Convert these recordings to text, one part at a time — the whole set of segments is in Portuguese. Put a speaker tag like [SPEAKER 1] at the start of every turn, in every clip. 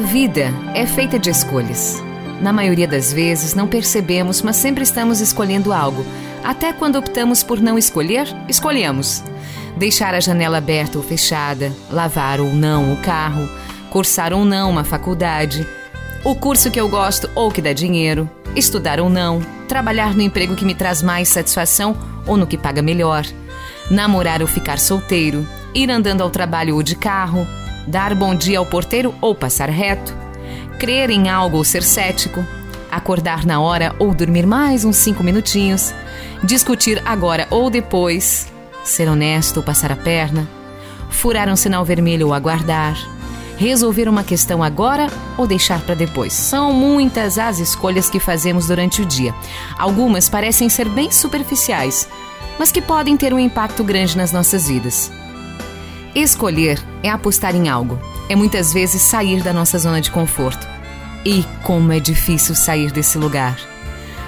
[SPEAKER 1] A vida é feita de escolhas. Na maioria das vezes não percebemos, mas sempre estamos escolhendo algo. Até quando optamos por não escolher, escolhemos. Deixar a janela aberta ou fechada, lavar ou não o carro, cursar ou não uma faculdade, o curso que eu gosto ou que dá dinheiro, estudar ou não, trabalhar no emprego que me traz mais satisfação ou no que paga melhor, namorar ou ficar solteiro, ir andando ao trabalho ou de carro, dar bom dia ao porteiro ou passar reto, crer em algo ou ser cético, acordar na hora ou dormir mais uns cinco minutinhos, discutir agora ou depois, ser honesto ou passar a perna, furar um sinal vermelho ou aguardar, resolver uma questão agora ou deixar para depois. São muitas as escolhas que fazemos durante o dia. Algumas parecem ser bem superficiais, mas que podem ter um impacto grande nas nossas vidas. Escolher é apostar em algo, é muitas vezes sair da nossa zona de conforto. E como é difícil sair desse lugar.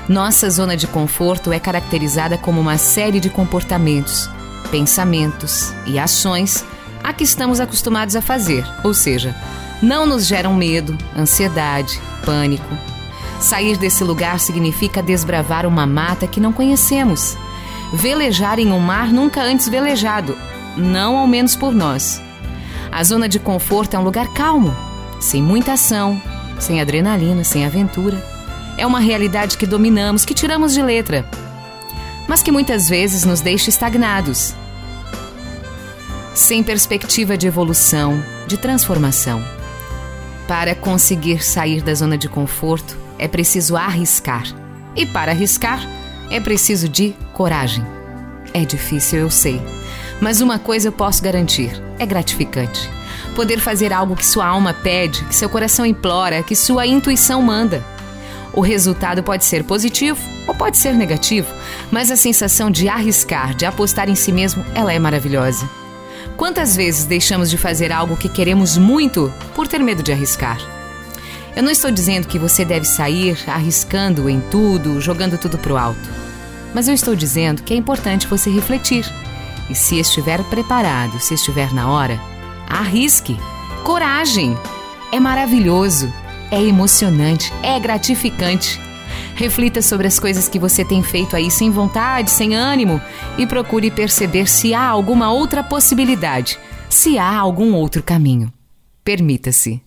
[SPEAKER 1] Nossa zona de conforto é caracterizada como uma série de comportamentos, pensamentos e ações a que estamos acostumados a fazer, ou seja, não nos geram medo, ansiedade, pânico. Sair desse lugar significa desbravar uma mata que não conhecemos, velejar em um mar nunca antes velejado, não ao menos por nós. A zona de conforto é um lugar calmo, sem muita ação, sem adrenalina, sem aventura. É uma realidade que dominamos, que tiramos de letra, mas que muitas vezes nos deixa estagnados, sem perspectiva de evolução, de transformação. Para conseguir sair da zona de conforto, é preciso arriscar. E para arriscar, é preciso de coragem. É difícil, eu sei. Mas uma coisa eu posso garantir: é gratificante. Poder fazer algo que sua alma pede, que seu coração implora, que sua intuição manda. O resultado pode ser positivo ou pode ser negativo, mas a sensação de arriscar, de apostar em si mesmo, ela é maravilhosa. Quantas vezes deixamos de fazer algo que queremos muito por ter medo de arriscar? Eu não estou dizendo que você deve sair arriscando em tudo, jogando tudo pro alto. Mas eu estou dizendo que é importante você refletir e se estiver preparado, se estiver na hora, arrisque. Coragem! É maravilhoso, é emocionante, é gratificante. Reflita sobre as coisas que você tem feito aí sem vontade, sem ânimo e procure perceber se há alguma outra possibilidade, se há algum outro caminho. Permita-se.